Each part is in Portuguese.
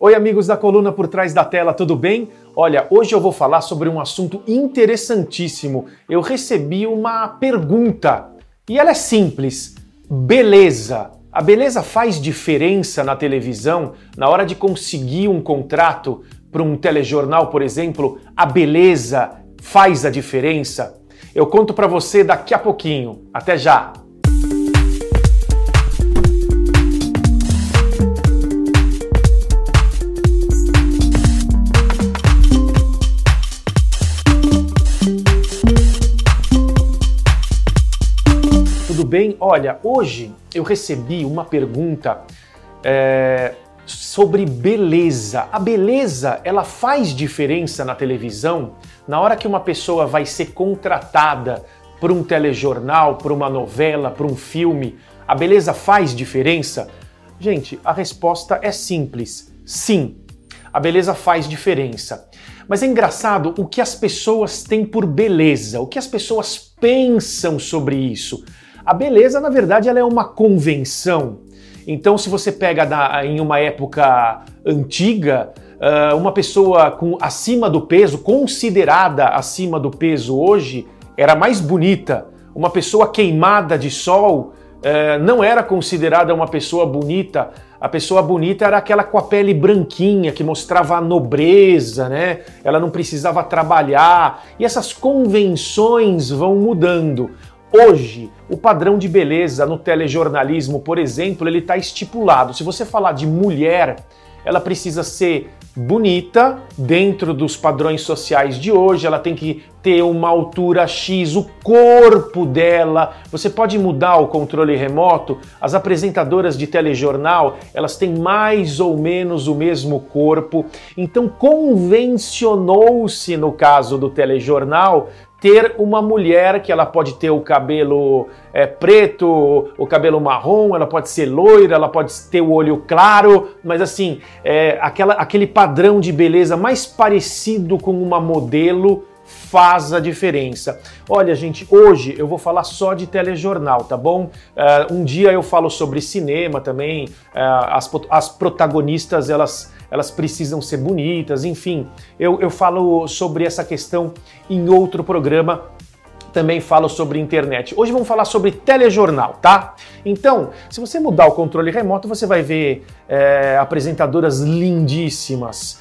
Oi, amigos da coluna por trás da tela, tudo bem? Olha, hoje eu vou falar sobre um assunto interessantíssimo. Eu recebi uma pergunta e ela é simples: beleza. A beleza faz diferença na televisão na hora de conseguir um contrato para um telejornal, por exemplo? A beleza faz a diferença? Eu conto para você daqui a pouquinho. Até já! Bem? Olha, hoje eu recebi uma pergunta é, sobre beleza. A beleza, ela faz diferença na televisão? Na hora que uma pessoa vai ser contratada por um telejornal, por uma novela, por um filme, a beleza faz diferença? Gente, a resposta é simples. Sim, a beleza faz diferença. Mas é engraçado o que as pessoas têm por beleza, o que as pessoas pensam sobre isso. A beleza, na verdade, ela é uma convenção. Então, se você pega da, em uma época antiga, uh, uma pessoa com acima do peso, considerada acima do peso hoje, era mais bonita. Uma pessoa queimada de sol uh, não era considerada uma pessoa bonita. A pessoa bonita era aquela com a pele branquinha, que mostrava a nobreza, né? Ela não precisava trabalhar. E essas convenções vão mudando. Hoje, o padrão de beleza no telejornalismo, por exemplo, ele está estipulado. Se você falar de mulher, ela precisa ser bonita dentro dos padrões sociais de hoje, ela tem que ter uma altura X, o corpo dela. Você pode mudar o controle remoto. As apresentadoras de telejornal, elas têm mais ou menos o mesmo corpo. Então convencionou-se no caso do telejornal ter uma mulher que ela pode ter o cabelo é, preto, o cabelo marrom, ela pode ser loira, ela pode ter o olho claro, mas assim, é, aquela, aquele padrão de beleza mais parecido com uma modelo faz a diferença. Olha, gente, hoje eu vou falar só de telejornal, tá bom? Uh, um dia eu falo sobre cinema também, uh, as, as protagonistas elas elas precisam ser bonitas, enfim. Eu, eu falo sobre essa questão em outro programa também falo sobre internet. Hoje vamos falar sobre telejornal, tá? Então, se você mudar o controle remoto, você vai ver é, apresentadoras lindíssimas.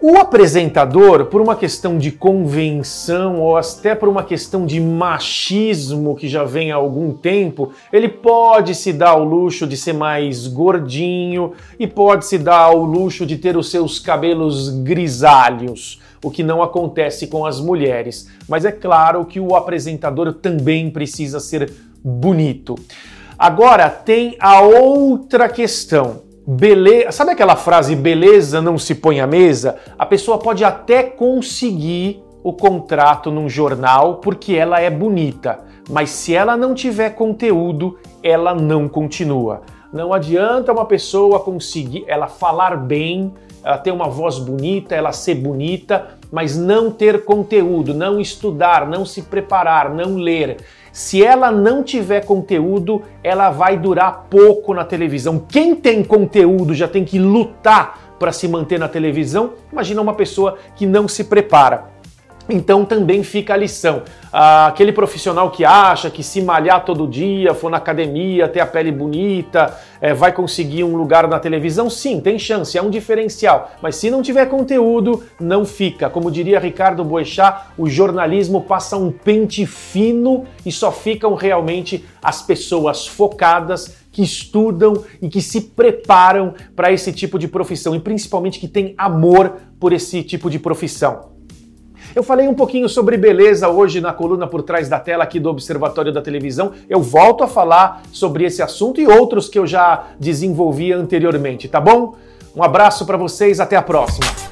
O apresentador, por uma questão de convenção ou até por uma questão de machismo que já vem há algum tempo, ele pode se dar o luxo de ser mais gordinho e pode se dar o luxo de ter os seus cabelos grisalhos, o que não acontece com as mulheres. Mas é claro que o apresentador também precisa ser bonito. Agora tem a outra questão beleza. Sabe aquela frase beleza não se põe à mesa? A pessoa pode até conseguir o contrato num jornal porque ela é bonita, mas se ela não tiver conteúdo, ela não continua. Não adianta uma pessoa conseguir ela falar bem, ela ter uma voz bonita, ela ser bonita, mas não ter conteúdo, não estudar, não se preparar, não ler. Se ela não tiver conteúdo, ela vai durar pouco na televisão. Quem tem conteúdo já tem que lutar para se manter na televisão. Imagina uma pessoa que não se prepara. Então também fica a lição. Ah, aquele profissional que acha que se malhar todo dia, for na academia, ter a pele bonita, é, vai conseguir um lugar na televisão, sim, tem chance, é um diferencial. Mas se não tiver conteúdo, não fica. Como diria Ricardo Boechat, o jornalismo passa um pente fino e só ficam realmente as pessoas focadas que estudam e que se preparam para esse tipo de profissão e principalmente que têm amor por esse tipo de profissão. Eu falei um pouquinho sobre beleza hoje na coluna por trás da tela aqui do Observatório da Televisão. Eu volto a falar sobre esse assunto e outros que eu já desenvolvi anteriormente, tá bom? Um abraço para vocês, até a próxima.